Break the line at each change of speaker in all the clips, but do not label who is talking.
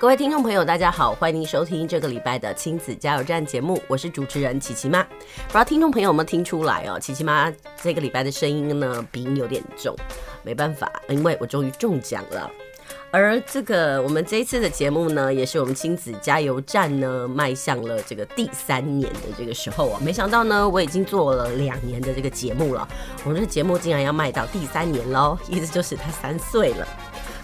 各位听众朋友，大家好，欢迎收听这个礼拜的亲子加油站节目，我是主持人琪琪妈。不知道听众朋友有没有听出来哦？琪琪妈这个礼拜的声音呢，鼻音有点重，没办法，因为我终于中奖了。而这个我们这一次的节目呢，也是我们亲子加油站呢迈向了这个第三年的这个时候啊，没想到呢，我已经做了两年的这个节目了，我们的节目竟然要迈到第三年喽，意思就是他三岁了。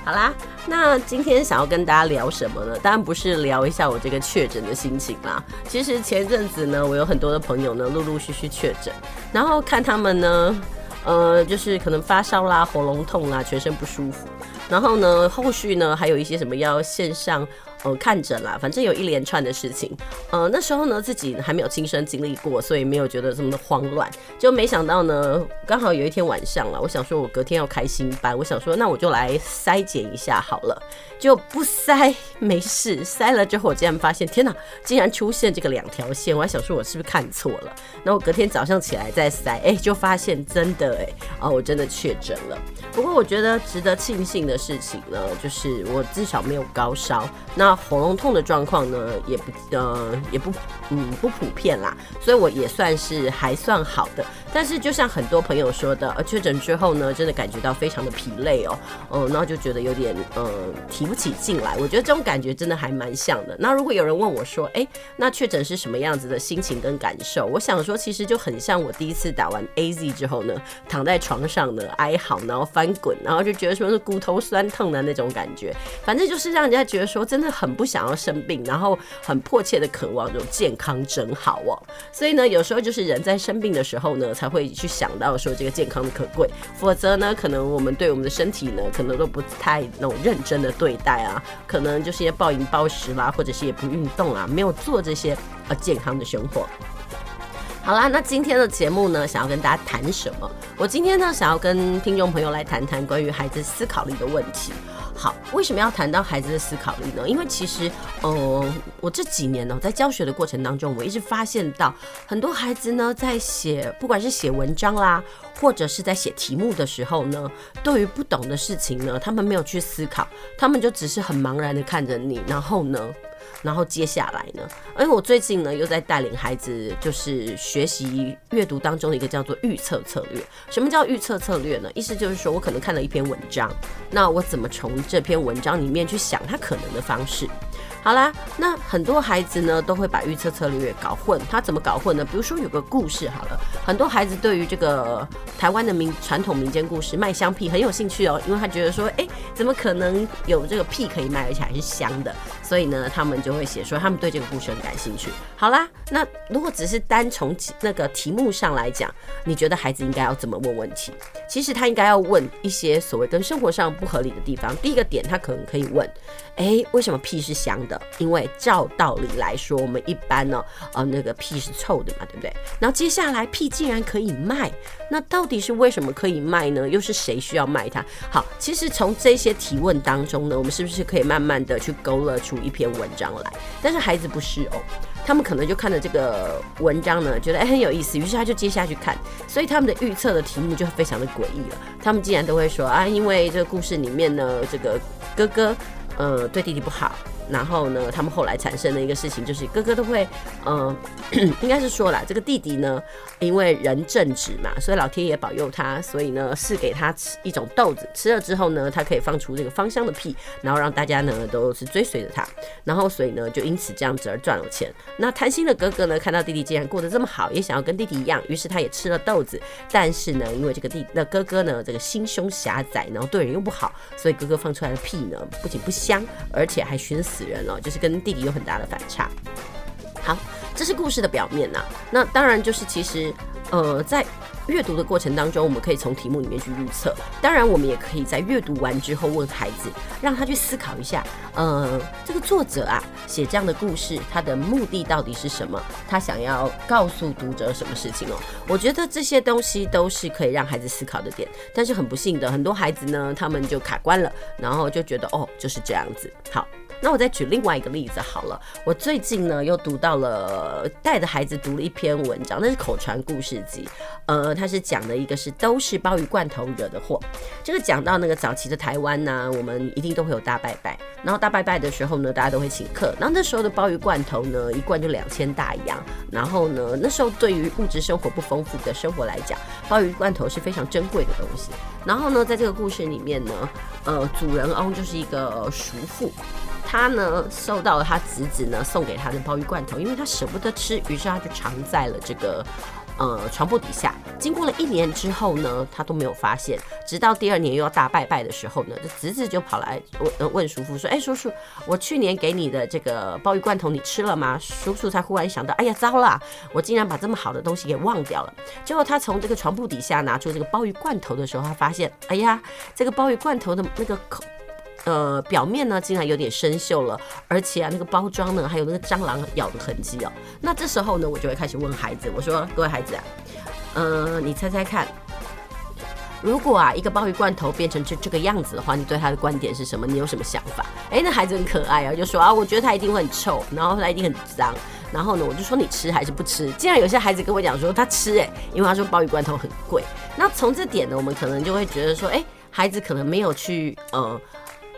好啦，那今天想要跟大家聊什么呢？当然不是聊一下我这个确诊的心情啦。其实前阵子呢，我有很多的朋友呢，陆陆续续确诊，然后看他们呢，呃，就是可能发烧啦、喉咙痛啦、全身不舒服，然后呢，后续呢还有一些什么要线上。呃，看诊啦，反正有一连串的事情。呃，那时候呢，自己还没有亲身经历过，所以没有觉得这么的慌乱。就没想到呢，刚好有一天晚上了，我想说我隔天要开新班，我想说那我就来筛检一下好了。就不筛没事，筛了之后我竟然发现，天哪，竟然出现这个两条线，我还想说我是不是看错了？那我隔天早上起来再筛，哎，就发现真的哎，啊，我真的确诊了。不过我觉得值得庆幸的事情呢，就是我至少没有高烧。那喉咙痛的状况呢，也不呃也不嗯不普遍啦，所以我也算是还算好的。但是就像很多朋友说的，呃确诊之后呢，真的感觉到非常的疲累哦，嗯、然后就觉得有点呃提不起劲来。我觉得这种感觉真的还蛮像的。那如果有人问我说，哎，那确诊是什么样子的心情跟感受？我想说，其实就很像我第一次打完 AZ 之后呢，躺在床上呢哀嚎，然后翻滚，然后就觉得说是骨头酸痛的那种感觉。反正就是让人家觉得说真的很。不想要生病，然后很迫切的渴望这种健康真好哦。所以呢，有时候就是人在生病的时候呢，才才会去想到说这个健康的可贵。否则呢，可能我们对我们的身体呢，可能都不太那种认真的对待啊，可能就是些暴饮暴食啦，或者是也不运动啊，没有做这些呃健康的生活。好啦，那今天的节目呢，想要跟大家谈什么？我今天呢，想要跟听众朋友来谈谈关于孩子思考力的问题。好，为什么要谈到孩子的思考力呢？因为其实，呃，我这几年呢，在教学的过程当中，我一直发现到很多孩子呢，在写，不管是写文章啦，或者是在写题目的时候呢，对于不懂的事情呢，他们没有去思考，他们就只是很茫然的看着你，然后呢，然后接下来呢？因为我最近呢又在带领孩子，就是学习阅读当中的一个叫做预测策略。什么叫预测策略呢？意思就是说我可能看了一篇文章，那我怎么从这篇文章里面去想它可能的方式？好啦，那很多孩子呢都会把预测策略搞混。他怎么搞混呢？比如说有个故事好了，很多孩子对于这个台湾的民传统民间故事卖香屁很有兴趣哦，因为他觉得说，哎，怎么可能有这个屁可以卖，而且还是香的？所以呢，他们就会写说他们对这个故事很感兴趣。好啦，那如果只是单从那个题目上来讲，你觉得孩子应该要怎么问问题？其实他应该要问一些所谓跟生活上不合理的地方。第一个点，他可能可以问，哎，为什么屁是香的？因为照道理来说，我们一般呢，呃，那个屁是臭的嘛，对不对？然后接下来屁竟然可以卖，那到底是为什么可以卖呢？又是谁需要卖它？好，其实从这些提问当中呢，我们是不是可以慢慢的去勾勒出一篇文章来？但是孩子不是哦，他们可能就看了这个文章呢，觉得哎很有意思，于是他就接下去看，所以他们的预测的题目就非常的诡异了。他们竟然都会说啊，因为这个故事里面呢，这个哥哥呃对弟弟不好。然后呢，他们后来产生的一个事情就是，哥哥都会，嗯、应该是说啦，这个弟弟呢，因为人正直嘛，所以老天爷保佑他，所以呢，是给他吃一种豆子，吃了之后呢，他可以放出这个芳香的屁，然后让大家呢都是追随着他，然后所以呢，就因此这样子而赚了钱。那贪心的哥哥呢，看到弟弟竟然过得这么好，也想要跟弟弟一样，于是他也吃了豆子，但是呢，因为这个弟那哥哥呢，这个心胸狭窄，然后对人又不好，所以哥哥放出来的屁呢，不仅不香，而且还熏死。死人了，就是跟弟弟有很大的反差。好，这是故事的表面呐、那当然就是其实，呃，在阅读的过程当中，我们可以从题目里面去预测。当然，我们也可以在阅读完之后问孩子，让他去思考一下，呃，这个作者啊写这样的故事，他的目的到底是什么？他想要告诉读者什么事情哦？我觉得这些东西都是可以让孩子思考的点。但是很不幸的，很多孩子呢，他们就卡关了，然后就觉得哦，就是这样子。好。那我再举另外一个例子好了，我最近呢又读到了，带着孩子读了一篇文章，那是口传故事集，呃，它是讲的一个是都是鲍鱼罐头惹的祸。这个讲到那个早期的台湾呢，我们一定都会有大拜拜，然后大拜拜的时候呢，大家都会请客，然后那时候的鲍鱼罐头呢，一罐就两千大洋，然后呢，那时候对于物质生活不丰富的生活来讲，鲍鱼罐头是非常珍贵的东西。然后呢，在这个故事里面呢，呃，主人翁就是一个叔父。他呢收到了他侄子呢送给他的鲍鱼罐头，因为他舍不得吃，于是他就藏在了这个呃床铺底下。经过了一年之后呢，他都没有发现，直到第二年又要大拜拜的时候呢，这侄子就跑来问问叔父说：“哎，叔叔，我去年给你的这个鲍鱼罐头你吃了吗？”叔叔才忽然想到：“哎呀，糟了，我竟然把这么好的东西给忘掉了。”结果他从这个床铺底下拿出这个鲍鱼罐头的时候，他发现：“哎呀，这个鲍鱼罐头的那个口。”呃，表面呢竟然有点生锈了，而且啊，那个包装呢还有那个蟑螂咬的痕迹哦。那这时候呢，我就会开始问孩子，我说：“各位孩子啊，呃，你猜猜看，如果啊一个鲍鱼罐头变成这这个样子的话，你对它的观点是什么？你有什么想法？”哎，那孩子很可爱啊，就说啊，我觉得它一定会很臭，然后它一定很脏。然后呢，我就说你吃还是不吃？竟然有些孩子跟我讲说他吃，哎，因为他说鲍鱼罐头很贵。那从这点呢，我们可能就会觉得说，哎，孩子可能没有去呃。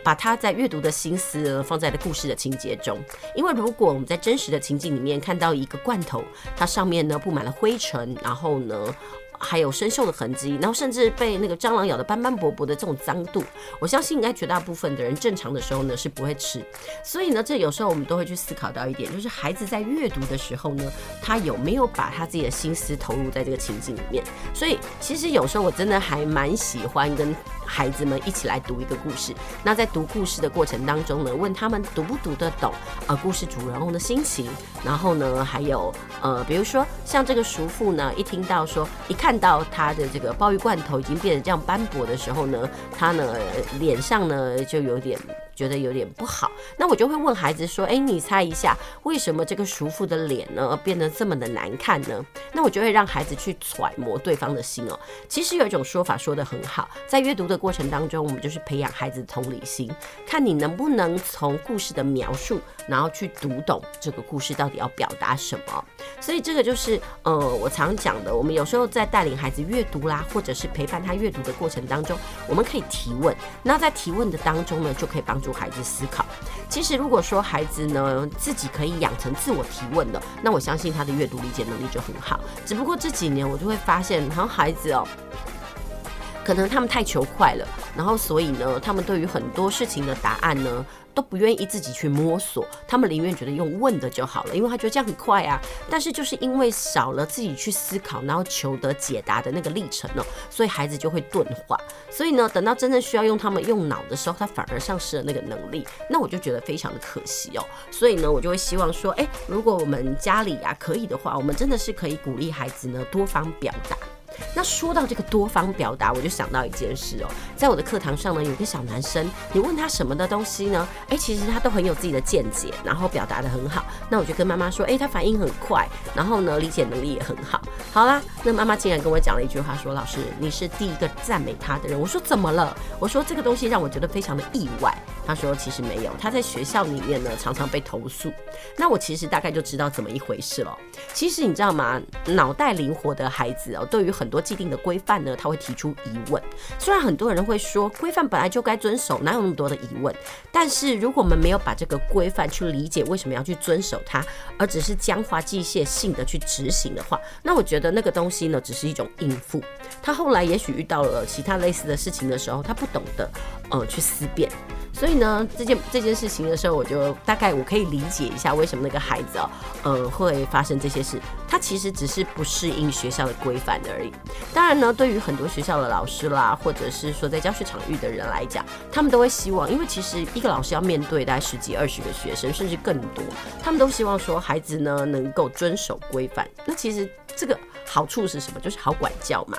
把他在阅读的心思放在了故事的情节中，因为如果我们在真实的情境里面看到一个罐头，它上面呢布满了灰尘，然后呢。还有生锈的痕迹，然后甚至被那个蟑螂咬得斑斑驳驳的这种脏度，我相信应该绝大部分的人正常的时候呢是不会吃。所以呢，这有时候我们都会去思考到一点，就是孩子在阅读的时候呢，他有没有把他自己的心思投入在这个情境里面？所以其实有时候我真的还蛮喜欢跟孩子们一起来读一个故事。那在读故事的过程当中呢，问他们读不读得懂呃故事主人公的心情，然后呢还有呃比如说像这个叔父呢，一听到说一。看到他的这个鲍鱼罐头已经变得这样斑驳的时候呢，他呢脸上呢就有点。觉得有点不好，那我就会问孩子说：“哎，你猜一下，为什么这个叔父的脸呢变得这么的难看呢？”那我就会让孩子去揣摩对方的心哦。其实有一种说法说得很好，在阅读的过程当中，我们就是培养孩子同理心，看你能不能从故事的描述，然后去读懂这个故事到底要表达什么。所以这个就是呃，我常讲的，我们有时候在带领孩子阅读啦，或者是陪伴他阅读的过程当中，我们可以提问。那在提问的当中呢，就可以帮助。孩子思考。其实，如果说孩子呢自己可以养成自我提问的，那我相信他的阅读理解能力就很好。只不过这几年我就会发现，好像孩子哦，可能他们太求快了，然后所以呢，他们对于很多事情的答案呢。都不愿意自己去摸索，他们宁愿觉得用问的就好了，因为他觉得这样很快啊。但是就是因为少了自己去思考，然后求得解答的那个历程呢，所以孩子就会钝化。所以呢，等到真正需要用他们用脑的时候，他反而丧失了那个能力。那我就觉得非常的可惜哦。所以呢，我就会希望说，诶，如果我们家里啊可以的话，我们真的是可以鼓励孩子呢多方表达。那说到这个多方表达，我就想到一件事哦，在我的课堂上呢，有个小男生，你问他什么的东西呢？诶，其实他都很有自己的见解，然后表达得很好。那我就跟妈妈说，诶，他反应很快，然后呢，理解能力也很好。好啦，那妈妈竟然跟我讲了一句话，说：“老师，你是第一个赞美他的人。”我说：“怎么了？”我说：“这个东西让我觉得非常的意外。”他说：“其实没有，他在学校里面呢，常常被投诉。”那我其实大概就知道怎么一回事了。其实你知道吗？脑袋灵活的孩子哦，对于很很多既定的规范呢，他会提出疑问。虽然很多人会说规范本来就该遵守，哪有那么多的疑问？但是如果我们没有把这个规范去理解为什么要去遵守它，而只是僵化机械性的去执行的话，那我觉得那个东西呢，只是一种应付。他后来也许遇到了其他类似的事情的时候，他不懂得呃去思辨。所以呢，这件这件事情的时候，我就大概我可以理解一下为什么那个孩子哦，呃，会发生这些事。他其实只是不适应学校的规范而已。当然呢，对于很多学校的老师啦，或者是说在教学场域的人来讲，他们都会希望，因为其实一个老师要面对大概十几、二十个学生，甚至更多，他们都希望说孩子呢能够遵守规范。那其实这个好处是什么？就是好管教嘛。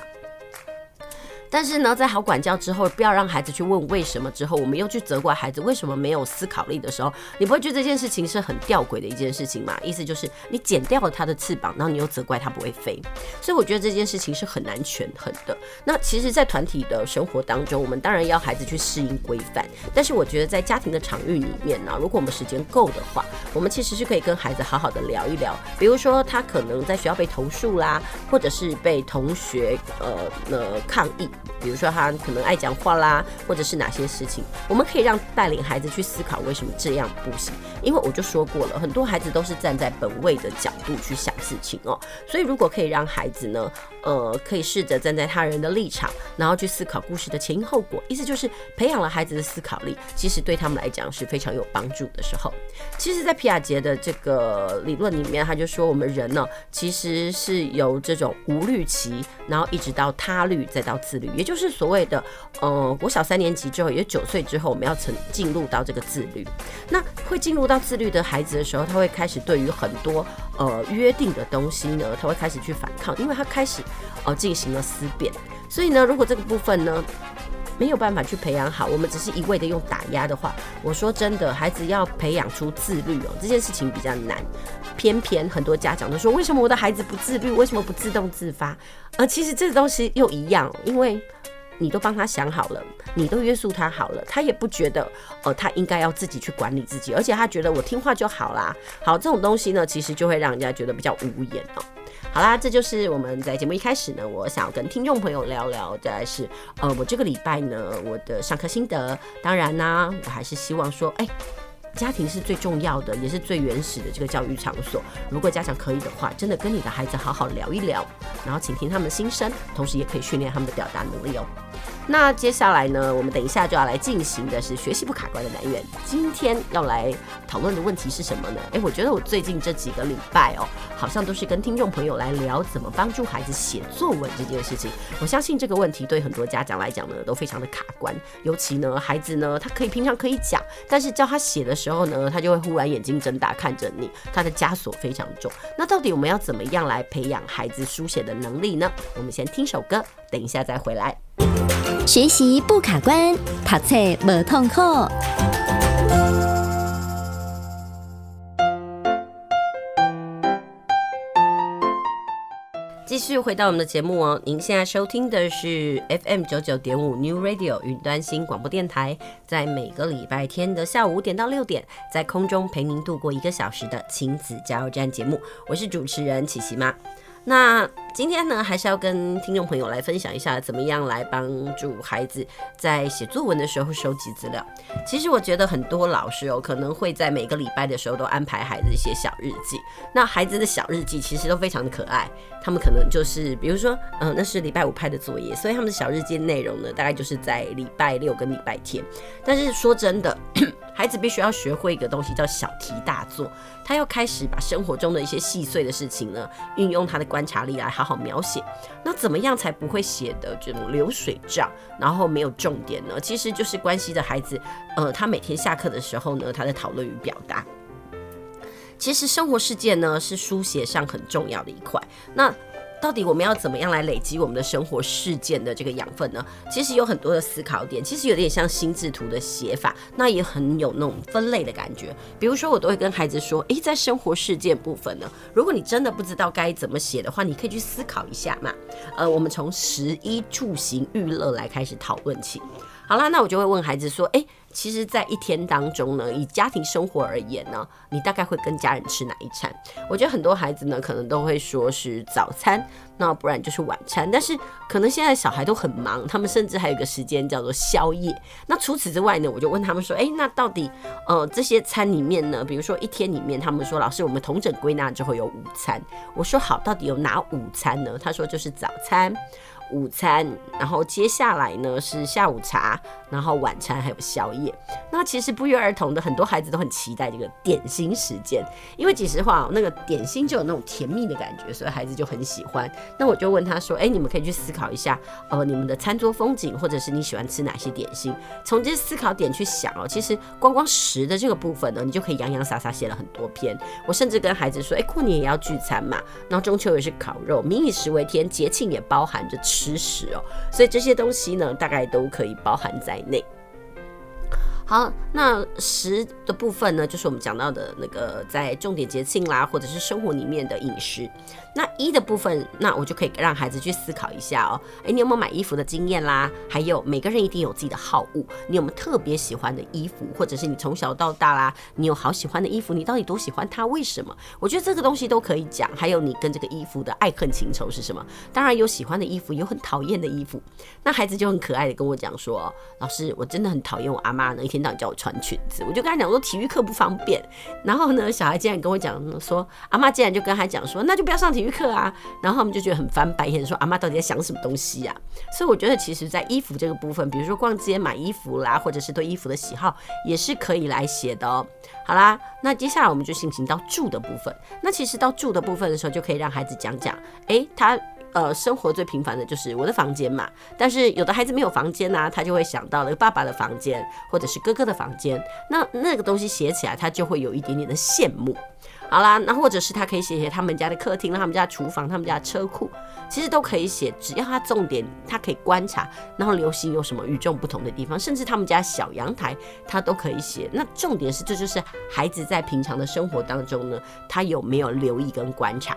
但是呢，在好管教之后，不要让孩子去问为什么之后，我们又去责怪孩子为什么没有思考力的时候，你不会觉得这件事情是很吊诡的一件事情吗？意思就是你剪掉了他的翅膀，然后你又责怪他不会飞，所以我觉得这件事情是很难权衡的。那其实，在团体的生活当中，我们当然要孩子去适应规范，但是我觉得在家庭的场域里面呢，如果我们时间够的话，我们其实是可以跟孩子好好的聊一聊，比如说他可能在学校被投诉啦，或者是被同学呃呃抗议。比如说他可能爱讲话啦，或者是哪些事情，我们可以让带领孩子去思考为什么这样不行。因为我就说过了，很多孩子都是站在本位的角度去想事情哦。所以如果可以让孩子呢，呃，可以试着站在他人的立场，然后去思考故事的前因后果，意思就是培养了孩子的思考力，其实对他们来讲是非常有帮助的时候。其实，在皮亚杰的这个理论里面，他就说我们人呢，其实是由这种无虑期，然后一直到他律，再到自律，也就是所谓的，呃，国小三年级之后，也九岁之后，我们要成进入到这个自律。那会进入到自律的孩子的时候，他会开始对于很多呃约定的东西呢，他会开始去反抗，因为他开始呃进行了思辨。所以呢，如果这个部分呢没有办法去培养好，我们只是一味的用打压的话，我说真的，孩子要培养出自律哦，这件事情比较难。偏偏很多家长都说，为什么我的孩子不自律？为什么不自动自发？而其实这东西又一样，因为。你都帮他想好了，你都约束他好了，他也不觉得，呃，他应该要自己去管理自己，而且他觉得我听话就好啦。好，这种东西呢，其实就会让人家觉得比较无言哦。好啦，这就是我们在节目一开始呢，我想要跟听众朋友聊聊，再是，呃，我这个礼拜呢，我的上课心得。当然呢，我还是希望说，哎。家庭是最重要的，也是最原始的这个教育场所。如果家长可以的话，真的跟你的孩子好好聊一聊，然后倾听他们的心声，同时也可以训练他们的表达能力哦。那接下来呢，我们等一下就要来进行的是学习不卡关的单元。今天要来讨论的问题是什么呢？诶，我觉得我最近这几个礼拜哦，好像都是跟听众朋友来聊怎么帮助孩子写作文这件事情。我相信这个问题对很多家长来讲呢，都非常的卡关。尤其呢，孩子呢，他可以平常可以讲，但是叫他写的时候呢，他就会忽然眼睛睁大看着你，他的枷锁非常重。那到底我们要怎么样来培养孩子书写的能力呢？我们先听首歌，等一下再回来。
学习不卡关，读册无痛苦。
继续回到我们的节目哦，您现在收听的是 FM 九九点五 New Radio 云端新广播电台，在每个礼拜天的下午五点到六点，在空中陪您度过一个小时的亲子加油站节目，我是主持人琪琪妈。那今天呢，还是要跟听众朋友来分享一下，怎么样来帮助孩子在写作文的时候收集资料。其实我觉得很多老师哦，可能会在每个礼拜的时候都安排孩子写小日记。那孩子的小日记其实都非常的可爱，他们可能就是，比如说，嗯，那是礼拜五拍的作业，所以他们的小日记内容呢，大概就是在礼拜六跟礼拜天。但是说真的。孩子必须要学会一个东西，叫小题大做。他要开始把生活中的一些细碎的事情呢，运用他的观察力来好好描写。那怎么样才不会写的这种流水账，然后没有重点呢？其实就是关系着孩子，呃，他每天下课的时候呢，他的讨论与表达。其实生活事件呢，是书写上很重要的一块。那到底我们要怎么样来累积我们的生活事件的这个养分呢？其实有很多的思考点，其实有点像心智图的写法，那也很有那种分类的感觉。比如说，我都会跟孩子说，诶，在生活事件部分呢，如果你真的不知道该怎么写的话，你可以去思考一下嘛。呃，我们从食衣住行娱乐来开始讨论起。好啦，那我就会问孩子说，诶。其实，在一天当中呢，以家庭生活而言呢，你大概会跟家人吃哪一餐？我觉得很多孩子呢，可能都会说是早餐，那不然就是晚餐。但是，可能现在小孩都很忙，他们甚至还有一个时间叫做宵夜。那除此之外呢，我就问他们说，诶，那到底呃这些餐里面呢，比如说一天里面，他们说老师，我们统整归纳之后有午餐。我说好，到底有哪午餐呢？他说就是早餐。午餐，然后接下来呢是下午茶，然后晚餐还有宵夜。那其实不约而同的，很多孩子都很期待这个点心时间，因为其实话那个点心就有那种甜蜜的感觉，所以孩子就很喜欢。那我就问他说：“哎，你们可以去思考一下，呃，你们的餐桌风景，或者是你喜欢吃哪些点心？从这些思考点去想哦。其实光光食的这个部分呢，你就可以洋洋洒洒写了很多篇。我甚至跟孩子说：哎，过年也要聚餐嘛，然后中秋也是烤肉，民以食为天，节庆也包含着吃知识哦。所以这些东西呢，大概都可以包含在内。”好，那食的部分呢，就是我们讲到的那个在重点节庆啦，或者是生活里面的饮食。那衣的部分，那我就可以让孩子去思考一下哦。哎，你有没有买衣服的经验啦？还有每个人一定有自己的好物，你有没有特别喜欢的衣服，或者是你从小到大啦，你有好喜欢的衣服，你到底多喜欢它？为什么？我觉得这个东西都可以讲。还有你跟这个衣服的爱恨情仇是什么？当然有喜欢的衣服，有很讨厌的衣服。那孩子就很可爱的跟我讲说：“老师，我真的很讨厌我阿妈呢，一天。”领导叫我穿裙子，我就跟他讲说体育课不方便。然后呢，小孩竟然跟我讲说，阿妈竟然就跟他讲说，那就不要上体育课啊。然后他们就觉得很翻白眼，说阿妈到底在想什么东西呀？所以我觉得，其实，在衣服这个部分，比如说逛街买衣服啦，或者是对衣服的喜好，也是可以来写的哦。好啦，那接下来我们就进行到住的部分。那其实到住的部分的时候，就可以让孩子讲讲，诶，他。呃，生活最平凡的就是我的房间嘛。但是有的孩子没有房间呐，他就会想到了爸爸的房间，或者是哥哥的房间。那那个东西写起来，他就会有一点点的羡慕。好啦，那或者是他可以写写他们家的客厅，他们家厨房，他们家车库，其实都可以写。只要他重点，他可以观察，然后流行有什么与众不同的地方，甚至他们家小阳台，他都可以写。那重点是，这就是孩子在平常的生活当中呢，他有没有留意跟观察。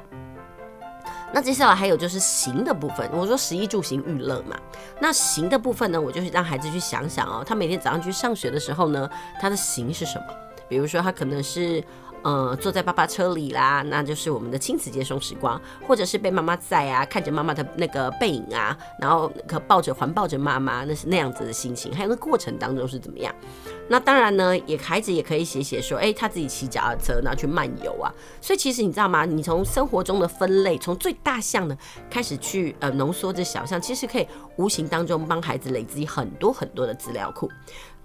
那接下来还有就是行的部分，我说十一住行娱乐嘛。那行的部分呢，我就是让孩子去想想哦，他每天早上去上学的时候呢，他的行是什么？比如说他可能是。呃，坐在爸爸车里啦，那就是我们的亲子接送时光，或者是被妈妈载啊，看着妈妈的那个背影啊，然后可抱着环抱着妈妈，那是那样子的心情。还有那过程当中是怎么样？那当然呢，也孩子也可以写写说，哎，他自己骑脚踏车，然后去漫游啊。所以其实你知道吗？你从生活中的分类，从最大项的开始去呃浓缩这小项，其实可以无形当中帮孩子累积很多很多的资料库。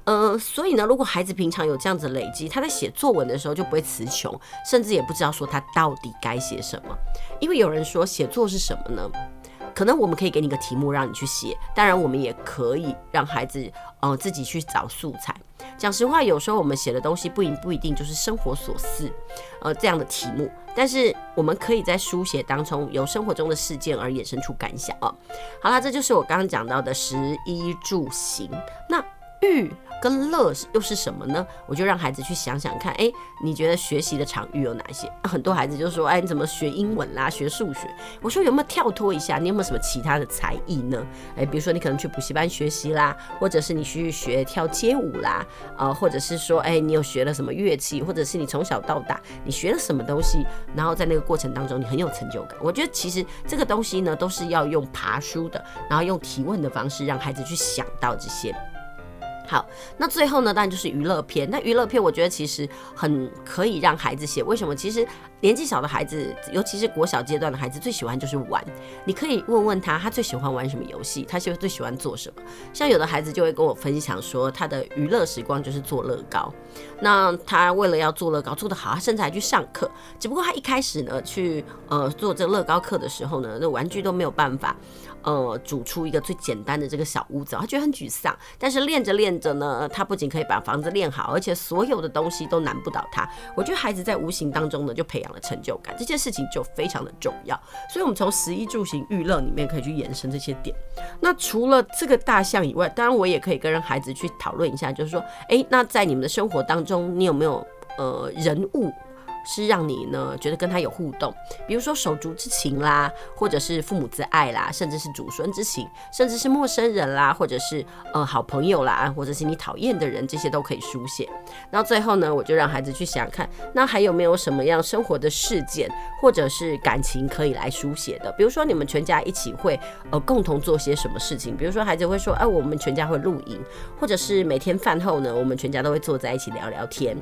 呃，所以呢，如果孩子平常有这样子累积，他在写作文的时候就不会词穷，甚至也不知道说他到底该写什么。因为有人说写作是什么呢？可能我们可以给你个题目让你去写，当然我们也可以让孩子呃自己去找素材。讲实话，有时候我们写的东西不一不一定就是生活琐事，呃这样的题目，但是我们可以在书写当中由生活中的事件而衍生出感想哦。好啦，这就是我刚刚讲到的食衣住行，那育。跟乐又是什么呢？我就让孩子去想想看，哎，你觉得学习的场域有哪些？很多孩子就说，哎，你怎么学英文啦，学数学？我说有没有跳脱一下？你有没有什么其他的才艺呢？哎，比如说你可能去补习班学习啦，或者是你去学跳街舞啦，呃，或者是说，哎，你有学了什么乐器，或者是你从小到大你学了什么东西，然后在那个过程当中你很有成就感。我觉得其实这个东西呢，都是要用爬书的，然后用提问的方式让孩子去想到这些。好，那最后呢，当然就是娱乐片。那娱乐片，我觉得其实很可以让孩子写。为什么？其实年纪小的孩子，尤其是国小阶段的孩子，最喜欢就是玩。你可以问问他，他最喜欢玩什么游戏？他就最喜欢做什么？像有的孩子就会跟我分享说，他的娱乐时光就是做乐高。那他为了要做乐高做得好，他甚至还去上课。只不过他一开始呢，去呃做这乐高课的时候呢，那玩具都没有办法。呃，组出一个最简单的这个小屋子，他觉得很沮丧。但是练着练着呢，他不仅可以把房子练好，而且所有的东西都难不倒他。我觉得孩子在无形当中呢，就培养了成就感，这件事情就非常的重要。所以，我们从食衣住行娱乐里面可以去延伸这些点。那除了这个大象以外，当然我也可以跟孩子去讨论一下，就是说，诶，那在你们的生活当中，你有没有呃人物？是让你呢觉得跟他有互动，比如说手足之情啦，或者是父母之爱啦，甚至是祖孙之情，甚至是陌生人啦，或者是呃好朋友啦，或者是你讨厌的人，这些都可以书写。然后最后呢，我就让孩子去想看，那还有没有什么样生活的事件或者是感情可以来书写的？比如说你们全家一起会呃共同做些什么事情？比如说孩子会说，哎、我们全家会露营，或者是每天饭后呢，我们全家都会坐在一起聊聊天。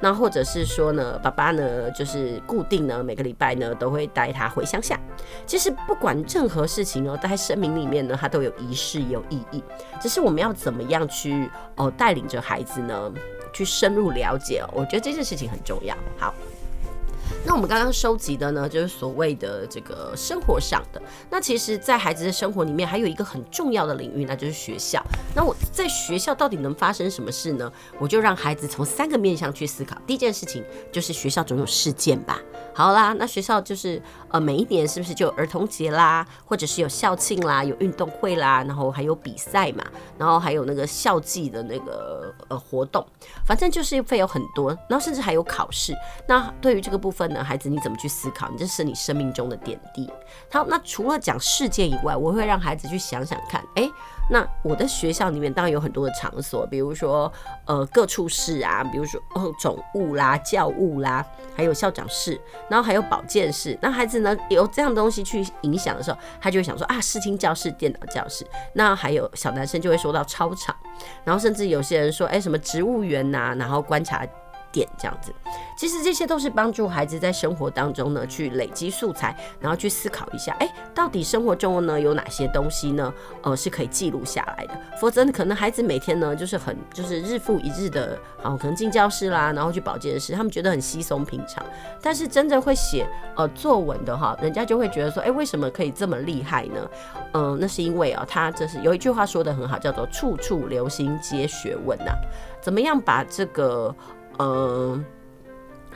那或者是说呢，爸爸呢就是固定呢每个礼拜呢都会带他回乡下。其实不管任何事情哦，在生命里面呢，他都有仪式有意义。只是我们要怎么样去哦带领着孩子呢，去深入了解，我觉得这件事情很重要。好。那我们刚刚收集的呢，就是所谓的这个生活上的。那其实，在孩子的生活里面，还有一个很重要的领域，那就是学校。那我在学校到底能发生什么事呢？我就让孩子从三个面向去思考。第一件事情就是学校总有事件吧。好啦，那学校就是呃，每一年是不是就有儿童节啦，或者是有校庆啦，有运动会啦，然后还有比赛嘛，然后还有那个校际的那个呃活动，反正就是会有很多，然后甚至还有考试。那对于这个部分呢，孩子你怎么去思考？你这是你生命中的点滴。好，那除了讲事件以外，我会让孩子去想想看，哎、那我的学校里面当然有很多的场所，比如说呃各处室啊，比如说哦总务啦、教务啦，还有校长室，然后还有保健室。那孩子呢有这样东西去影响的时候，他就会想说啊，视听教室、电脑教室。那还有小男生就会说到操场，然后甚至有些人说哎、什么植物园呐、然后观察。点这样子，其实这些都是帮助孩子在生活当中呢，去累积素材，然后去思考一下，哎，到底生活中呢有哪些东西呢？呃，是可以记录下来的。否则，可能孩子每天呢就是很就是日复一日的，啊，可能进教室啦，然后去保健室，他们觉得很稀松平常。但是真正会写呃作文的哈，人家就会觉得说，哎，为什么可以这么厉害呢？嗯、那是因为啊，他这是有一句话说得很好，叫做“处处留心皆学问”呐。怎么样把这个？嗯，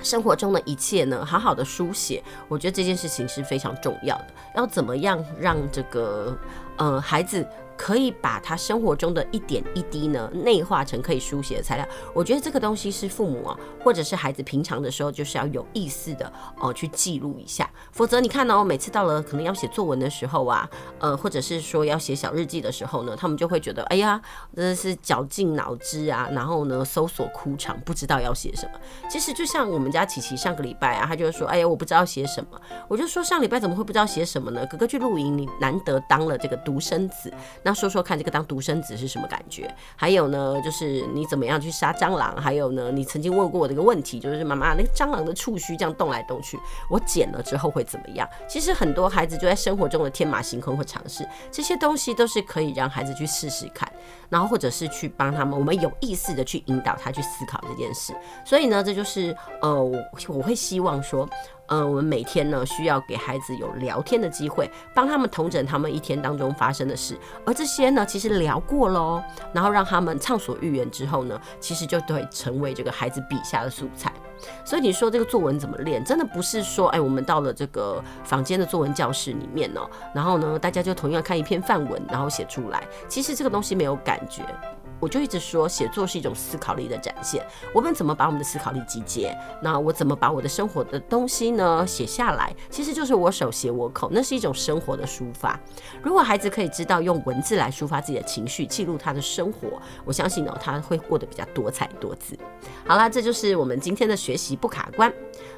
生活中的一切呢，好好的书写，我觉得这件事情是非常重要的。要怎么样让这个呃孩子？可以把他生活中的一点一滴呢，内化成可以书写的材料。我觉得这个东西是父母啊，或者是孩子平常的时候，就是要有意识的哦去记录一下。否则你看呢，每次到了可能要写作文的时候啊，呃，或者是说要写小日记的时候呢，他们就会觉得，哎呀，真的是绞尽脑汁啊，然后呢搜索枯肠，不知道要写什么。其实就像我们家琪琪上个礼拜啊，他就说，哎呀，我不知道写什么。我就说上礼拜怎么会不知道写什么呢？哥哥去露营，你难得当了这个独生子。那说说看，这个当独生子是什么感觉？还有呢，就是你怎么样去杀蟑螂？还有呢，你曾经问过我的一个问题，就是妈妈，那个蟑螂的触须这样动来动去，我剪了之后会怎么样？其实很多孩子就在生活中的天马行空或尝试，这些东西都是可以让孩子去试试看，然后或者是去帮他们，我们有意识的去引导他去思考这件事。所以呢，这就是呃，我我会希望说。嗯、我们每天呢需要给孩子有聊天的机会，帮他们统整他们一天当中发生的事，而这些呢其实聊过喽，然后让他们畅所欲言之后呢，其实就会成为这个孩子笔下的素材。所以你说这个作文怎么练？真的不是说，哎，我们到了这个房间的作文教室里面哦，然后呢大家就同样看一篇范文，然后写出来，其实这个东西没有感觉。我就一直说，写作是一种思考力的展现。我们怎么把我们的思考力集结？那我怎么把我的生活的东西呢写下来？其实就是我手写我口，那是一种生活的抒发。如果孩子可以知道用文字来抒发自己的情绪，记录他的生活，我相信呢，他会过得比较多彩多姿。好啦，这就是我们今天的学习不卡关。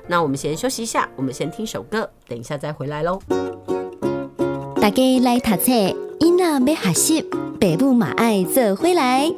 那我们先休息一下，我们先听首歌，等一下再回来喽。
大家来读册，囡仔要学习。北部马艾色辉来。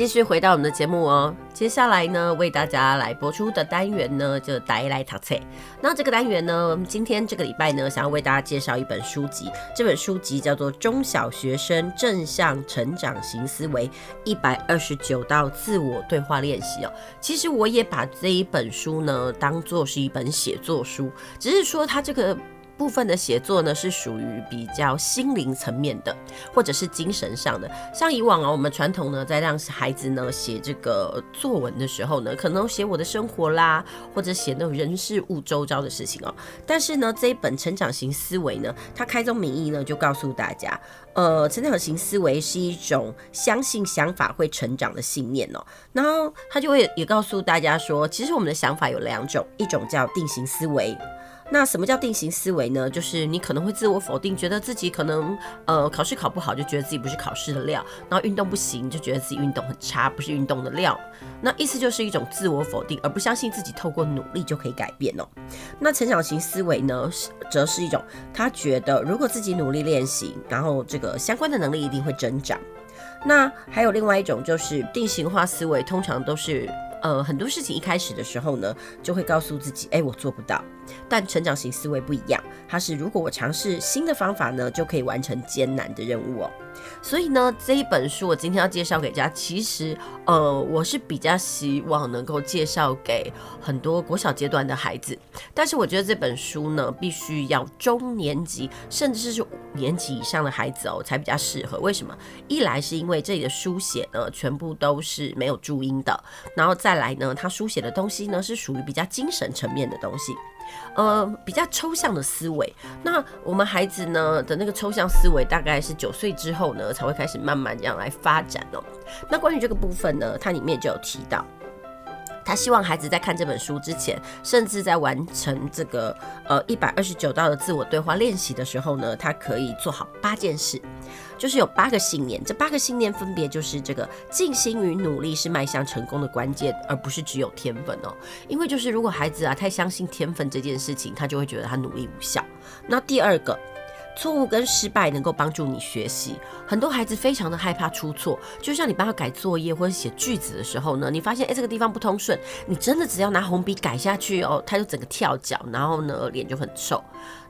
继续回到我们的节目哦，接下来呢，为大家来播出的单元呢，就带来读册。那这个单元呢，今天这个礼拜呢，想要为大家介绍一本书籍。这本书籍叫做《中小学生正向成长型思维一百二十九道自我对话练习》哦。其实我也把这一本书呢，当做是一本写作书，只是说它这个。部分的写作呢，是属于比较心灵层面的，或者是精神上的。像以往啊，我们传统呢，在让孩子呢写这个作文的时候呢，可能写我的生活啦，或者写那种人事物周遭的事情哦。但是呢，这一本成长型思维呢，它开宗明义呢，就告诉大家，呃，成长型思维是一种相信想法会成长的信念哦。然后他就会也告诉大家说，其实我们的想法有两种，一种叫定型思维。那什么叫定型思维呢？就是你可能会自我否定，觉得自己可能呃考试考不好，就觉得自己不是考试的料；然后运动不行，就觉得自己运动很差，不是运动的料。那意思就是一种自我否定，而不相信自己透过努力就可以改变哦。那成长型思维呢，则是一种他觉得如果自己努力练习，然后这个相关的能力一定会增长。那还有另外一种就是定型化思维，通常都是。呃，很多事情一开始的时候呢，就会告诉自己，哎，我做不到。但成长型思维不一样，它是如果我尝试新的方法呢，就可以完成艰难的任务哦。所以呢，这一本书我今天要介绍给大家，其实呃，我是比较希望能够介绍给很多国小阶段的孩子。但是我觉得这本书呢，必须要中年级甚至是五年级以上的孩子哦，才比较适合。为什么？一来是因为这里的书写呢，全部都是没有注音的，然后再来呢，他书写的东西呢，是属于比较精神层面的东西。呃，比较抽象的思维，那我们孩子呢的那个抽象思维，大概是九岁之后呢，才会开始慢慢这样来发展哦。那关于这个部分呢，它里面就有提到。他希望孩子在看这本书之前，甚至在完成这个呃一百二十九道的自我对话练习的时候呢，他可以做好八件事，就是有八个信念。这八个信念分别就是这个静心与努力是迈向成功的关键，而不是只有天分哦。因为就是如果孩子啊太相信天分这件事情，他就会觉得他努力无效。那第二个。错误跟失败能够帮助你学习。很多孩子非常的害怕出错，就像你帮他改作业或者写句子的时候呢，你发现诶，这个地方不通顺，你真的只要拿红笔改下去哦，他就整个跳脚，然后呢脸就很臭。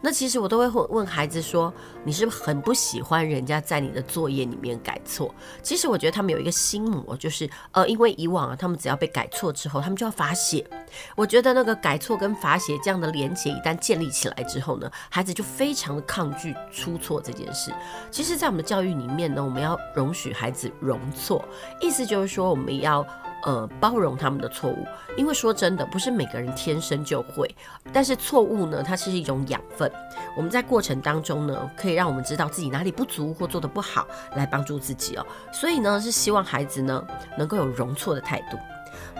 那其实我都会问孩子说，你是不是很不喜欢人家在你的作业里面改错？其实我觉得他们有一个心魔，就是呃，因为以往啊，他们只要被改错之后，他们就要罚写。我觉得那个改错跟罚写这样的连结一旦建立起来之后呢，孩子就非常的抗拒出错这件事。其实，在我们的教育里面呢，我们要容许孩子容错，意思就是说我们要。呃，包容他们的错误，因为说真的，不是每个人天生就会。但是错误呢，它是一种养分。我们在过程当中呢，可以让我们知道自己哪里不足或做得不好，来帮助自己哦。所以呢，是希望孩子呢能够有容错的态度。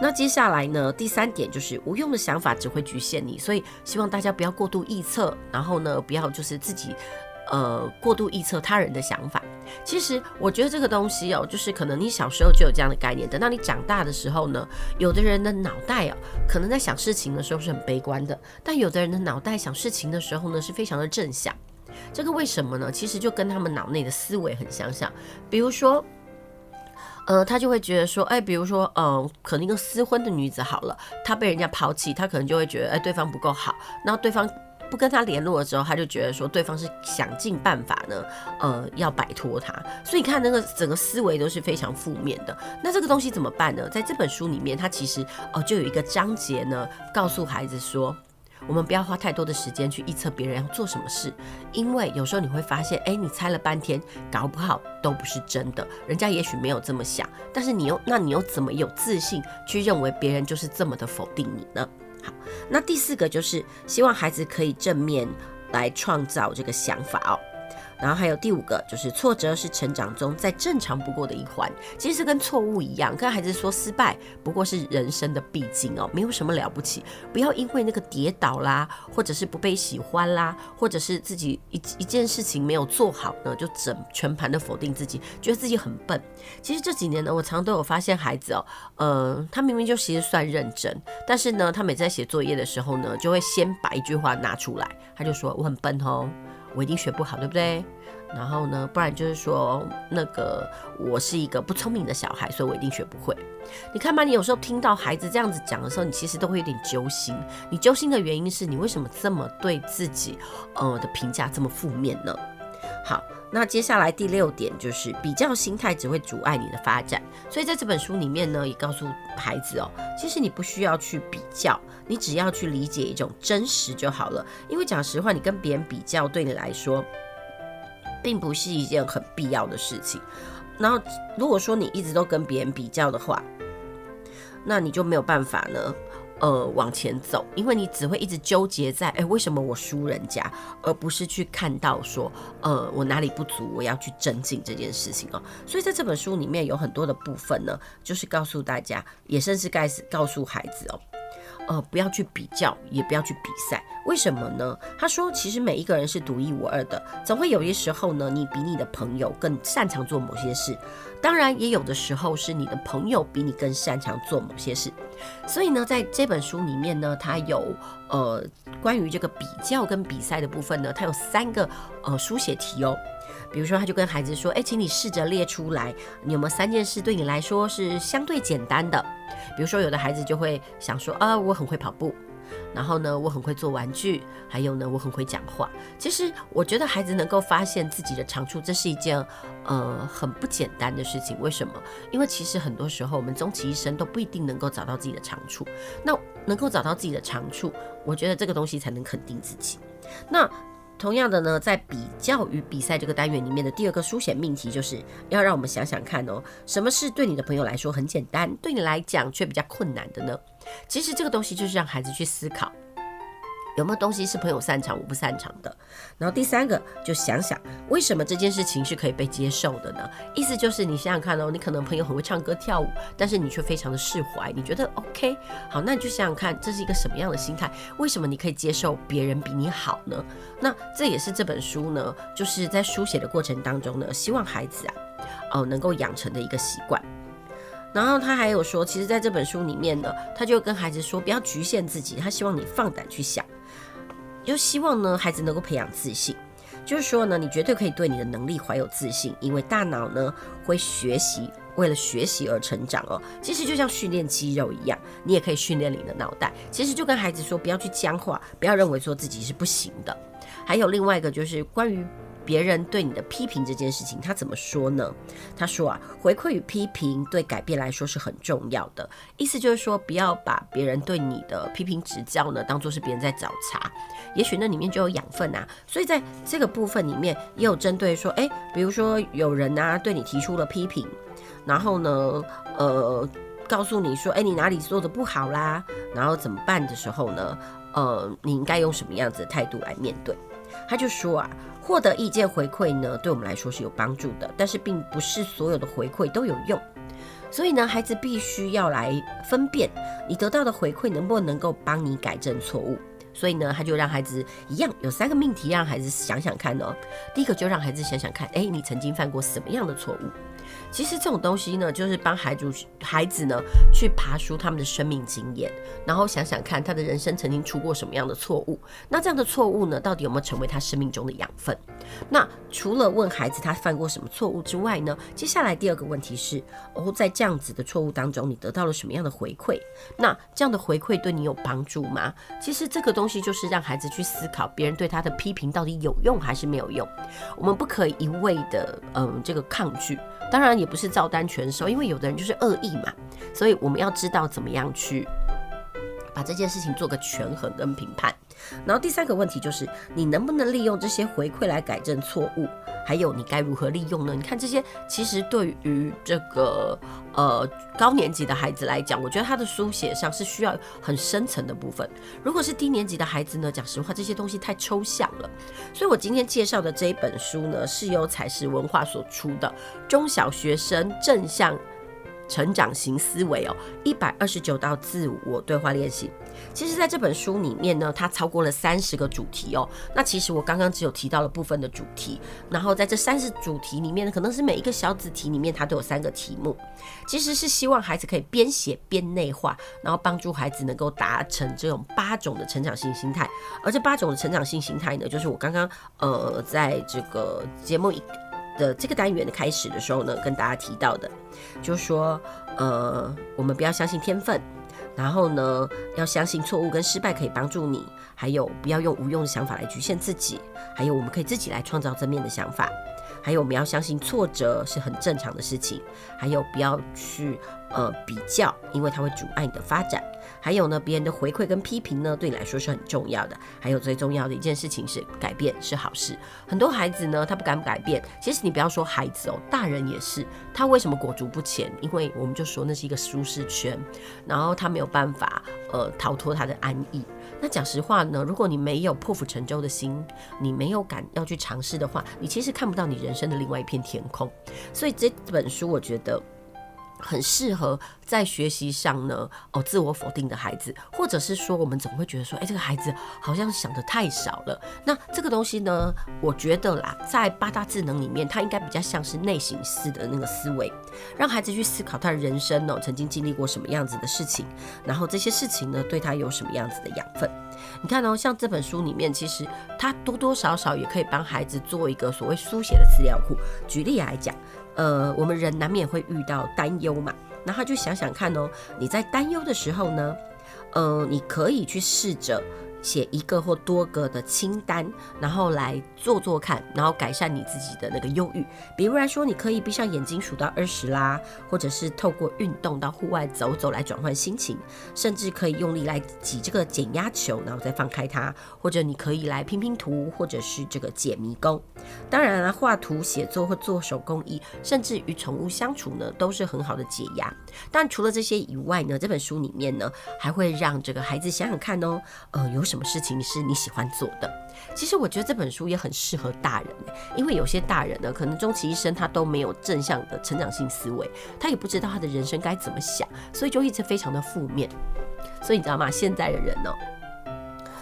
那接下来呢，第三点就是无用的想法只会局限你，所以希望大家不要过度臆测，然后呢，不要就是自己。呃，过度臆测他人的想法，其实我觉得这个东西哦，就是可能你小时候就有这样的概念，等到你长大的时候呢，有的人的脑袋哦，可能在想事情的时候是很悲观的，但有的人的脑袋想事情的时候呢，是非常的正向。这个为什么呢？其实就跟他们脑内的思维很相像。比如说，呃，他就会觉得说，哎，比如说，嗯、可能一个私婚的女子好了，她被人家抛弃，她可能就会觉得，哎，对方不够好，然后对方。不跟他联络了之后，他就觉得说对方是想尽办法呢，呃，要摆脱他。所以看那个整个思维都是非常负面的。那这个东西怎么办呢？在这本书里面，他其实哦、就有一个章节呢，告诉孩子说，我们不要花太多的时间去预测别人要做什么事，因为有时候你会发现，哎，你猜了半天，搞不好都不是真的。人家也许没有这么想，但是你又那你又怎么有自信去认为别人就是这么的否定你呢？好，那第四个就是希望孩子可以正面来创造这个想法哦。然后还有第五个，就是挫折是成长中再正常不过的一环。其实跟错误一样，跟孩子说失败不过是人生的必经哦，没有什么了不起。不要因为那个跌倒啦，或者是不被喜欢啦，或者是自己一一件事情没有做好呢，就整全盘的否定自己，觉得自己很笨。其实这几年呢，我常常都有发现孩子哦，呃，他明明就其实算认真，但是呢，他每次在写作业的时候呢，就会先把一句话拿出来，他就说我很笨哦。我一定学不好，对不对？然后呢，不然就是说那个我是一个不聪明的小孩，所以我一定学不会。你看嘛，你有时候听到孩子这样子讲的时候，你其实都会有点揪心。你揪心的原因是你为什么这么对自己呃的评价这么负面呢？好，那接下来第六点就是比较心态只会阻碍你的发展。所以在这本书里面呢，也告诉孩子哦，其实你不需要去比较，你只要去理解一种真实就好了。因为讲实话，你跟别人比较对你来说，并不是一件很必要的事情。然后如果说你一直都跟别人比较的话，那你就没有办法呢。呃，往前走，因为你只会一直纠结在，哎，为什么我输人家，而不是去看到说，呃，我哪里不足，我要去增进这件事情哦。所以在这本书里面有很多的部分呢，就是告诉大家，也甚至该是告诉孩子哦，呃，不要去比较，也不要去比赛。为什么呢？他说，其实每一个人是独一无二的，总会有些时候呢，你比你的朋友更擅长做某些事。当然，也有的时候是你的朋友比你更擅长做某些事。所以呢，在这本书里面呢，它有呃关于这个比较跟比赛的部分呢，它有三个呃书写题哦。比如说，他就跟孩子说：“哎，请你试着列出来，你有没有三件事对你来说是相对简单的？比如说，有的孩子就会想说：啊，我很会跑步，然后呢，我很会做玩具，还有呢，我很会讲话。其实，我觉得孩子能够发现自己的长处，这是一件呃很不简单的事情。为什么？因为其实很多时候，我们终其一生都不一定能够找到自己的长处。那能够找到自己的长处，我觉得这个东西才能肯定自己。那。”同样的呢，在比较与比赛这个单元里面的第二个书写命题，就是要让我们想想看哦，什么是对你的朋友来说很简单，对你来讲却比较困难的呢？其实这个东西就是让孩子去思考。有没有东西是朋友擅长我不擅长的？然后第三个就想想为什么这件事情是可以被接受的呢？意思就是你想想看哦，你可能朋友很会唱歌跳舞，但是你却非常的释怀，你觉得 OK？好，那你就想想看，这是一个什么样的心态？为什么你可以接受别人比你好呢？那这也是这本书呢，就是在书写的过程当中呢，希望孩子啊，哦，能够养成的一个习惯。然后他还有说，其实在这本书里面呢，他就跟孩子说，不要局限自己，他希望你放胆去想。就希望呢，孩子能够培养自信，就是说呢，你绝对可以对你的能力怀有自信，因为大脑呢会学习，为了学习而成长哦。其实就像训练肌肉一样，你也可以训练你的脑袋。其实就跟孩子说，不要去僵化，不要认为说自己是不行的。还有另外一个就是关于。别人对你的批评这件事情，他怎么说呢？他说啊，回馈与批评对改变来说是很重要的。意思就是说，不要把别人对你的批评指教呢，当做是别人在找茬。也许那里面就有养分啊。所以在这个部分里面，也有针对说，诶，比如说有人啊对你提出了批评，然后呢，呃，告诉你说，诶，你哪里做的不好啦，然后怎么办的时候呢，呃，你应该用什么样子的态度来面对？他就说啊。获得意见回馈呢，对我们来说是有帮助的，但是并不是所有的回馈都有用，所以呢，孩子必须要来分辨你得到的回馈能不能够帮你改正错误。所以呢，他就让孩子一样有三个命题，让孩子想想看哦。第一个就让孩子想想看，哎，你曾经犯过什么样的错误？其实这种东西呢，就是帮孩子孩子呢去爬梳他们的生命经验，然后想想看他的人生曾经出过什么样的错误。那这样的错误呢，到底有没有成为他生命中的养分？那除了问孩子他犯过什么错误之外呢，接下来第二个问题是：哦，在这样子的错误当中，你得到了什么样的回馈？那这样的回馈对你有帮助吗？其实这个东西就是让孩子去思考，别人对他的批评到底有用还是没有用。我们不可以一味的嗯这个抗拒。当然也不是照单全收，因为有的人就是恶意嘛，所以我们要知道怎么样去把这件事情做个权衡跟评判。然后第三个问题就是，你能不能利用这些回馈来改正错误？还有你该如何利用呢？你看这些，其实对于这个呃高年级的孩子来讲，我觉得他的书写上是需要很深层的部分。如果是低年级的孩子呢，讲实话，这些东西太抽象了。所以我今天介绍的这一本书呢，是由采石文化所出的中小学生正向。成长型思维哦，一百二十九道自我对话练习。其实，在这本书里面呢，它超过了三十个主题哦。那其实我刚刚只有提到了部分的主题，然后在这三十主题里面呢，可能是每一个小子题里面它都有三个题目。其实是希望孩子可以边写边内化，然后帮助孩子能够达成这种八种的成长性心态。而这八种的成长性心态呢，就是我刚刚呃在这个节目一。的这个单元的开始的时候呢，跟大家提到的，就是说，呃，我们不要相信天分，然后呢，要相信错误跟失败可以帮助你，还有不要用无用的想法来局限自己，还有我们可以自己来创造正面的想法，还有我们要相信挫折是很正常的事情，还有不要去呃比较，因为它会阻碍你的发展。还有呢，别人的回馈跟批评呢，对你来说是很重要的。还有最重要的一件事情是，改变是好事。很多孩子呢，他不敢改变。其实你不要说孩子哦，大人也是。他为什么裹足不前？因为我们就说那是一个舒适圈，然后他没有办法呃逃脱他的安逸。那讲实话呢，如果你没有破釜沉舟的心，你没有敢要去尝试的话，你其实看不到你人生的另外一片天空。所以这本书我觉得。很适合在学习上呢，哦，自我否定的孩子，或者是说，我们总会觉得说，哎，这个孩子好像想得太少了。那这个东西呢，我觉得啦，在八大智能里面，它应该比较像是内省式的那个思维，让孩子去思考他的人生呢，曾经经历过什么样子的事情，然后这些事情呢，对他有什么样子的养分。你看哦，像这本书里面，其实它多多少少也可以帮孩子做一个所谓书写的资料库。举例来讲，呃，我们人难免会遇到担忧嘛，那他就想想看哦，你在担忧的时候呢，呃，你可以去试着。写一个或多个的清单，然后来做做看，然后改善你自己的那个忧郁。比如来说，你可以闭上眼睛数到二十啦，或者是透过运动到户外走走来转换心情，甚至可以用力来挤这个减压球，然后再放开它。或者你可以来拼拼图，或者是这个解迷宫。当然了，画图、写作或做手工艺，甚至与宠物相处呢，都是很好的解压。但除了这些以外呢，这本书里面呢，还会让这个孩子想想看哦，呃，有。什么事情是你喜欢做的？其实我觉得这本书也很适合大人，因为有些大人呢，可能终其一生他都没有正向的成长性思维，他也不知道他的人生该怎么想，所以就一直非常的负面。所以你知道吗？现在的人呢，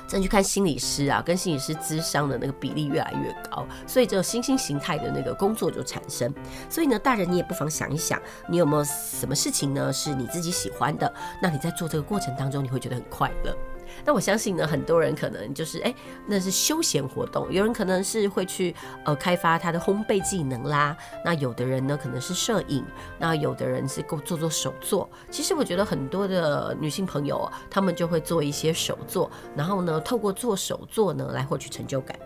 再去看心理师啊，跟心理师咨商的那个比例越来越高，所以这个新兴形态的那个工作就产生。所以呢，大人你也不妨想一想，你有没有什么事情呢是你自己喜欢的？那你在做这个过程当中，你会觉得很快乐。那我相信呢，很多人可能就是哎，那是休闲活动。有人可能是会去呃开发他的烘焙技能啦。那有的人呢，可能是摄影。那有的人是够做做手作。其实我觉得很多的女性朋友，她们就会做一些手作，然后呢，透过做手作呢来获取成就感。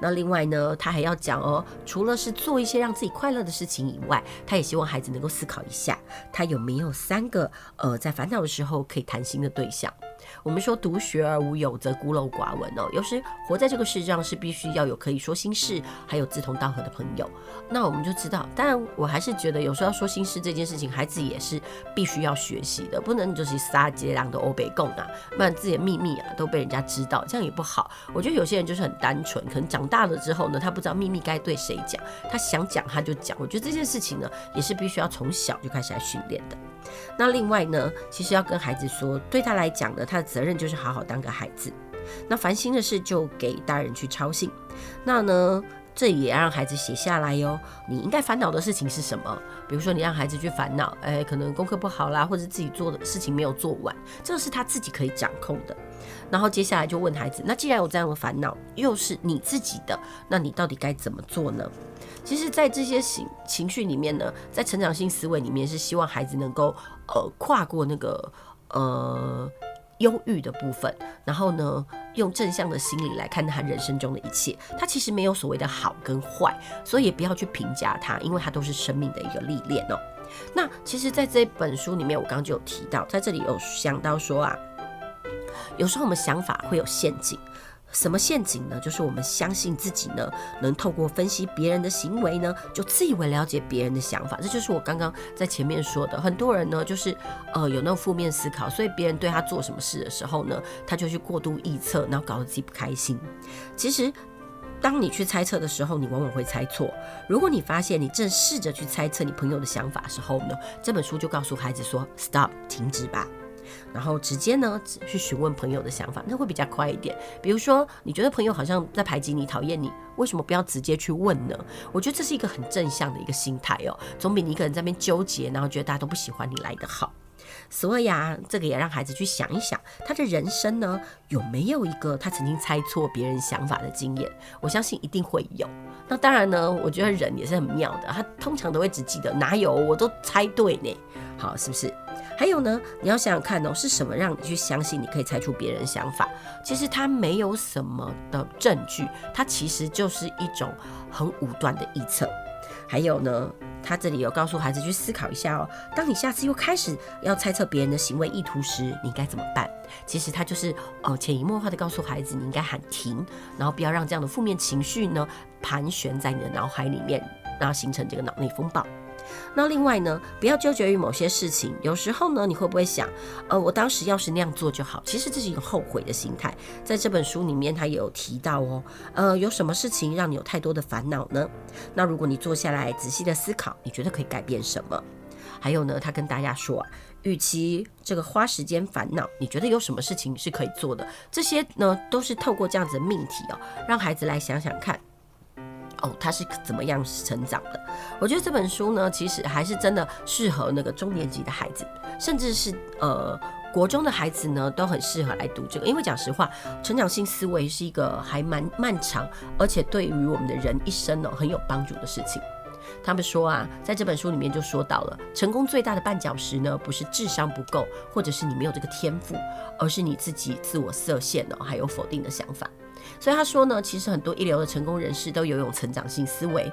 那另外呢，他还要讲哦，除了是做一些让自己快乐的事情以外，他也希望孩子能够思考一下，他有没有三个呃在烦恼的时候可以谈心的对象。我们说独学而无友，则孤陋寡闻哦。有时活在这个世上是必须要有可以说心事，还有志同道合的朋友。那我们就知道，当然我还是觉得有时候要说心事这件事情，孩子也是必须要学习的，不能就是撒杰浪的欧北共啊，不然自己的秘密啊都被人家知道，这样也不好。我觉得有些人就是很单纯，可能长大了之后呢，他不知道秘密该对谁讲，他想讲他就讲。我觉得这件事情呢，也是必须要从小就开始来训练的。那另外呢，其实要跟孩子说，对他来讲呢，他的责任就是好好当个孩子。那烦心的事就给大人去操心。那呢，这也让孩子写下来哟。你应该烦恼的事情是什么？比如说，你让孩子去烦恼，哎，可能功课不好啦，或者自己做的事情没有做完，这个是他自己可以掌控的。然后接下来就问孩子，那既然有这样的烦恼，又是你自己的，那你到底该怎么做呢？其实，在这些情情绪里面呢，在成长性思维里面，是希望孩子能够呃跨过那个呃忧郁的部分，然后呢，用正向的心理来看他人生中的一切。他其实没有所谓的好跟坏，所以也不要去评价他，因为他都是生命的一个历练哦。那其实，在这本书里面，我刚刚就有提到，在这里有想到说啊，有时候我们想法会有陷阱。什么陷阱呢？就是我们相信自己呢，能透过分析别人的行为呢，就自以为了解别人的想法。这就是我刚刚在前面说的，很多人呢，就是呃有那种负面思考，所以别人对他做什么事的时候呢，他就去过度臆测，然后搞得自己不开心。其实，当你去猜测的时候，你往往会猜错。如果你发现你正试着去猜测你朋友的想法时候呢，这本书就告诉孩子说：“Stop，停止吧。”然后直接呢去询问朋友的想法，那会比较快一点。比如说，你觉得朋友好像在排挤你、讨厌你，为什么不要直接去问呢？我觉得这是一个很正向的一个心态哦，总比你一个人在那边纠结，然后觉得大家都不喜欢你来的好。所以啊，这个也让孩子去想一想，他的人生呢有没有一个他曾经猜错别人想法的经验？我相信一定会有。那当然呢，我觉得人也是很妙的，他通常都会只记得哪有我都猜对呢。好，是不是？还有呢，你要想想看哦，是什么让你去相信你可以猜出别人想法？其实他没有什么的证据，他其实就是一种很武断的臆测。还有呢，他这里有告诉孩子去思考一下哦，当你下次又开始要猜测别人的行为意图时，你应该怎么办？其实他就是哦，潜移默化的告诉孩子，你应该喊停，然后不要让这样的负面情绪呢盘旋在你的脑海里面，然后形成这个脑内风暴。那另外呢，不要纠结于某些事情。有时候呢，你会不会想，呃，我当时要是那样做就好？其实这是一个后悔的心态。在这本书里面，他也有提到哦，呃，有什么事情让你有太多的烦恼呢？那如果你坐下来仔细的思考，你觉得可以改变什么？还有呢，他跟大家说啊，与其这个花时间烦恼，你觉得有什么事情是可以做的？这些呢，都是透过这样子的命题哦，让孩子来想想看。哦，他是怎么样成长的？我觉得这本书呢，其实还是真的适合那个中年级的孩子，甚至是呃国中的孩子呢，都很适合来读这个。因为讲实话，成长性思维是一个还蛮漫长，而且对于我们的人一生呢很有帮助的事情。他们说啊，在这本书里面就说到了，成功最大的绊脚石呢，不是智商不够，或者是你没有这个天赋，而是你自己自我设限哦，还有否定的想法。所以他说呢，其实很多一流的成功人士都拥有成长性思维。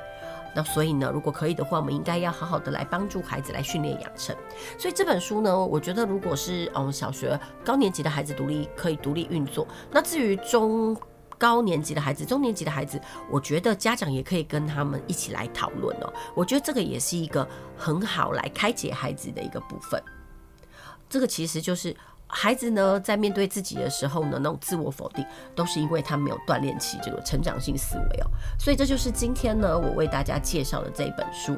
那所以呢，如果可以的话，我们应该要好好的来帮助孩子来训练养成。所以这本书呢，我觉得如果是嗯小学高年级的孩子独立可以独立运作，那至于中高年级的孩子、中年级的孩子，我觉得家长也可以跟他们一起来讨论哦。我觉得这个也是一个很好来开解孩子的一个部分。这个其实就是。孩子呢，在面对自己的时候呢，那种自我否定，都是因为他没有锻炼起这个成长性思维哦。所以这就是今天呢，我为大家介绍的这一本书。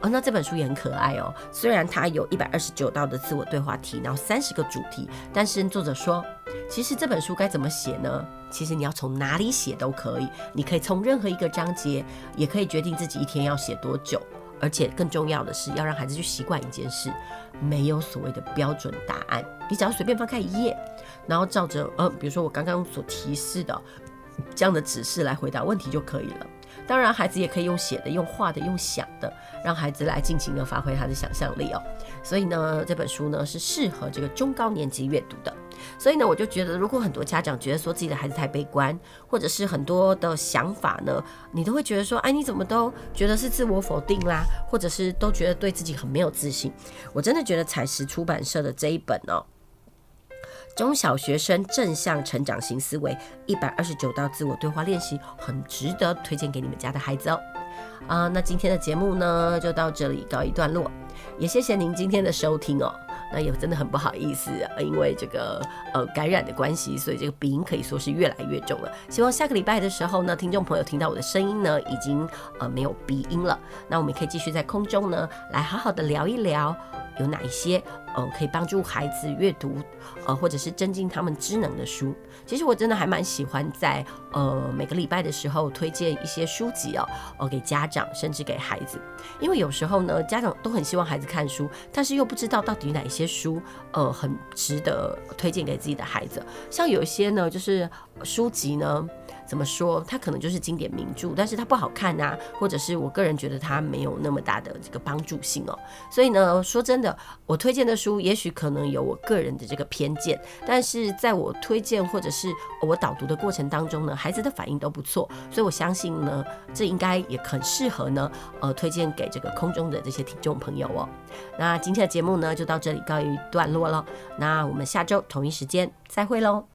哦，那这本书也很可爱哦。虽然它有一百二十九道的自我对话题，然后三十个主题，但是作者说，其实这本书该怎么写呢？其实你要从哪里写都可以，你可以从任何一个章节，也可以决定自己一天要写多久。而且更重要的是，要让孩子去习惯一件事，没有所谓的标准答案。你只要随便翻开一页，然后照着呃，比如说我刚刚所提示的这样的指示来回答问题就可以了。当然，孩子也可以用写的、用画的、用想的，让孩子来尽情的发挥他的想象力哦。所以呢，这本书呢是适合这个中高年级阅读的。所以呢，我就觉得，如果很多家长觉得说自己的孩子太悲观，或者是很多的想法呢，你都会觉得说，哎，你怎么都觉得是自我否定啦，或者是都觉得对自己很没有自信。我真的觉得采实出版社的这一本哦，《中小学生正向成长型思维一百二十九道自我对话练习》，很值得推荐给你们家的孩子哦。啊，那今天的节目呢，就到这里告一段落，也谢谢您今天的收听哦。那也真的很不好意思，因为这个呃感染的关系，所以这个鼻音可以说是越来越重了。希望下个礼拜的时候呢，听众朋友听到我的声音呢，已经呃没有鼻音了。那我们可以继续在空中呢，来好好的聊一聊。有哪一些呃可以帮助孩子阅读呃或者是增进他们知能的书？其实我真的还蛮喜欢在呃每个礼拜的时候推荐一些书籍哦，呃给家长甚至给孩子，因为有时候呢家长都很希望孩子看书，但是又不知道到底哪一些书呃很值得推荐给自己的孩子。像有一些呢就是书籍呢。怎么说？它可能就是经典名著，但是它不好看啊，或者是我个人觉得它没有那么大的这个帮助性哦。所以呢，说真的，我推荐的书也许可能有我个人的这个偏见，但是在我推荐或者是我导读的过程当中呢，孩子的反应都不错，所以我相信呢，这应该也很适合呢，呃，推荐给这个空中的这些听众朋友哦。那今天的节目呢，就到这里告一段落了。那我们下周同一时间再会喽。